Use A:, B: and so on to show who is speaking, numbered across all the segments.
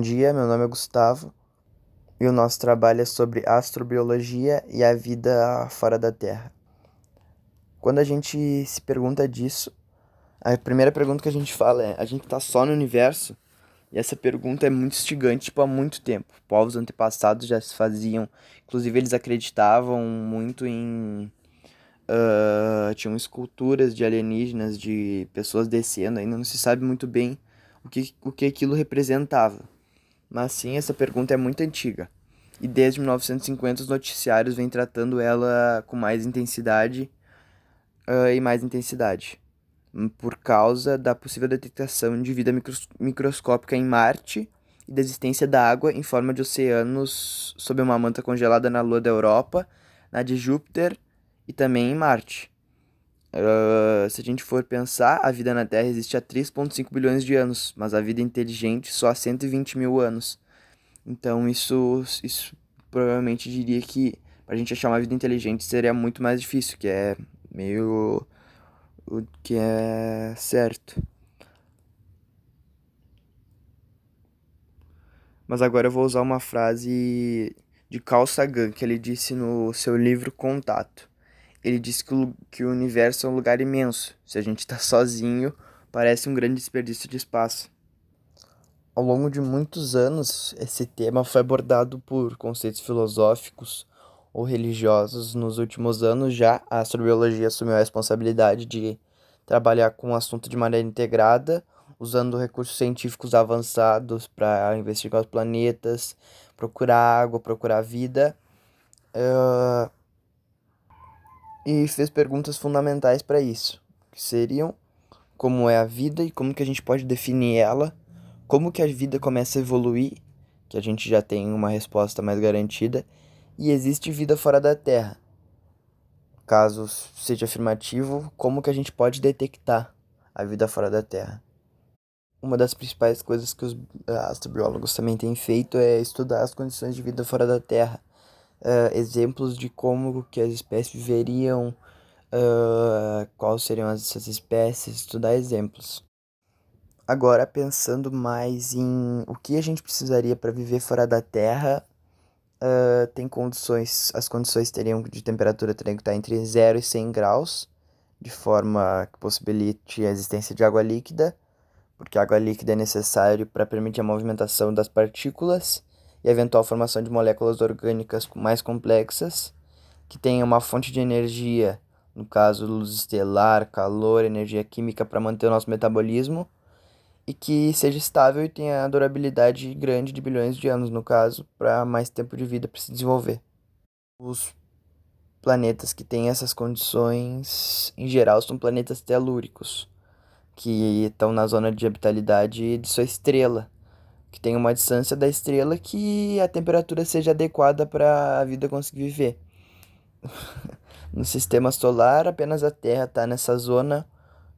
A: dia, meu nome é Gustavo e o nosso trabalho é sobre astrobiologia e a vida fora da Terra. Quando a gente se pergunta disso, a primeira pergunta que a gente fala é: a gente está só no universo? E essa pergunta é muito instigante, tipo, há muito tempo. Povos antepassados já se faziam, inclusive eles acreditavam muito em uh, tinham esculturas de alienígenas, de pessoas descendo, ainda não se sabe muito bem o que, o que aquilo representava. Mas sim, essa pergunta é muito antiga. E desde 1950 os noticiários vêm tratando ela com mais intensidade uh, e mais intensidade. Hum, por causa da possível detectação de vida micros microscópica em Marte e da existência da água em forma de oceanos sob uma manta congelada na Lua da Europa, na de Júpiter e também em Marte. Uh, se a gente for pensar, a vida na Terra existe há 3,5 bilhões de anos, mas a vida inteligente só há 120 mil anos. Então isso, isso provavelmente diria que para a gente achar uma vida inteligente seria muito mais difícil, que é meio o que é certo. Mas agora eu vou usar uma frase de Carl Sagan que ele disse no seu livro Contato ele disse que o, que o universo é um lugar imenso. Se a gente está sozinho, parece um grande desperdício de espaço. Ao longo de muitos anos, esse tema foi abordado por conceitos filosóficos ou religiosos. Nos últimos anos, já a astrobiologia assumiu a responsabilidade de trabalhar com o assunto de maneira integrada, usando recursos científicos avançados para investigar os planetas, procurar água, procurar vida. Uh, e fez perguntas fundamentais para isso, que seriam como é a vida e como que a gente pode definir ela, como que a vida começa a evoluir, que a gente já tem uma resposta mais garantida, e existe vida fora da Terra. Caso seja afirmativo, como que a gente pode detectar a vida fora da Terra? Uma das principais coisas que os astrobiólogos também têm feito é estudar as condições de vida fora da Terra uh, exemplos de como que as espécies viveriam, uh, quais seriam essas espécies, estudar exemplos. Agora, pensando mais em o que a gente precisaria para viver fora da Terra, uh, tem condições, as condições teriam de temperatura teriam que estar entre 0 e 100 graus, de forma que possibilite a existência de água líquida, porque água líquida é necessário para permitir a movimentação das partículas e eventual formação de moléculas orgânicas mais complexas, que tenham uma fonte de energia, no caso luz estelar, calor, energia química para manter o nosso metabolismo, e que seja estável e tenha durabilidade grande de bilhões de anos, no caso, para mais tempo de vida para se desenvolver. Os planetas que têm essas condições, em geral, são planetas telúricos, que estão na zona de habitabilidade de sua estrela, que tenha uma distância da estrela que a temperatura seja adequada para a vida conseguir viver. no sistema solar, apenas a Terra está nessa zona.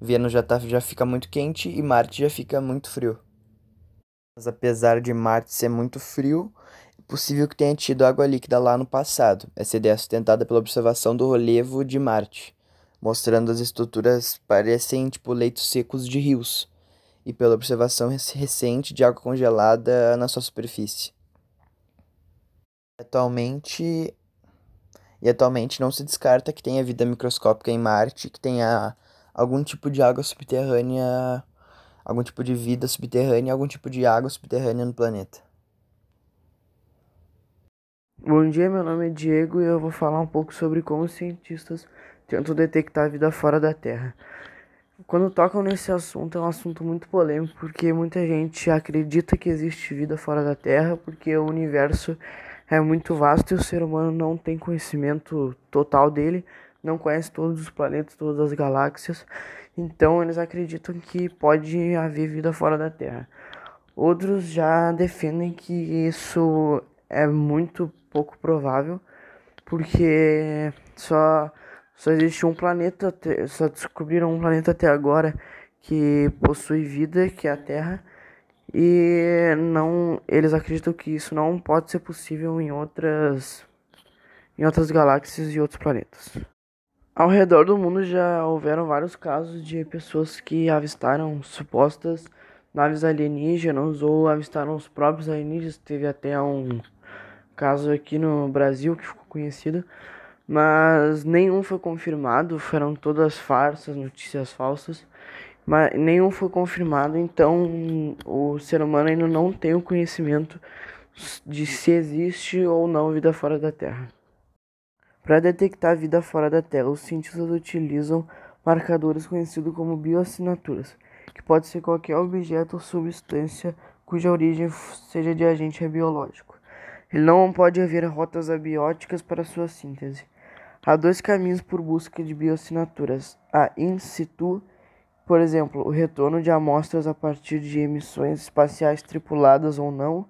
A: Vênus já, tá, já fica muito quente e Marte já fica muito frio. Mas apesar de Marte ser muito frio, é possível que tenha tido água líquida lá no passado. Essa ideia é sustentada pela observação do relevo de Marte, mostrando as estruturas parecem tipo leitos secos de rios e pela observação recente de água congelada na sua superfície. Atualmente, e atualmente não se descarta que tenha vida microscópica em Marte, que tenha algum tipo de água subterrânea, algum tipo de vida subterrânea, algum tipo de água subterrânea no planeta.
B: Bom dia, meu nome é Diego e eu vou falar um pouco sobre como os cientistas tentam detectar vida fora da Terra. Quando tocam nesse assunto, é um assunto muito polêmico, porque muita gente acredita que existe vida fora da Terra, porque o universo é muito vasto e o ser humano não tem conhecimento total dele, não conhece todos os planetas, todas as galáxias, então eles acreditam que pode haver vida fora da Terra. Outros já defendem que isso é muito pouco provável, porque só só existe um planeta, só descobriram um planeta até agora que possui vida, que é a Terra. E não, eles acreditam que isso não pode ser possível em outras em outras galáxias e outros planetas. Ao redor do mundo já houveram vários casos de pessoas que avistaram supostas naves alienígenas ou avistaram os próprios alienígenas. Teve até um caso aqui no Brasil que ficou conhecido, mas nenhum foi confirmado, foram todas farsas, notícias falsas, mas nenhum foi confirmado, então o ser humano ainda não tem o conhecimento de se existe ou não vida fora da Terra. Para detectar vida fora da Terra, os cientistas utilizam marcadores conhecidos como bioassinaturas, que pode ser qualquer objeto ou substância cuja origem seja de agente biológico. Ele não pode haver rotas abióticas para sua síntese. Há dois caminhos por busca de bioassinaturas: a in situ, por exemplo, o retorno de amostras a partir de emissões espaciais tripuladas ou não,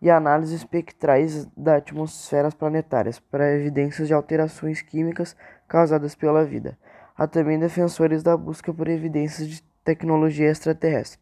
B: e análises espectrais da atmosferas planetárias para evidências de alterações químicas causadas pela vida. Há também defensores da busca por evidências de tecnologia extraterrestre.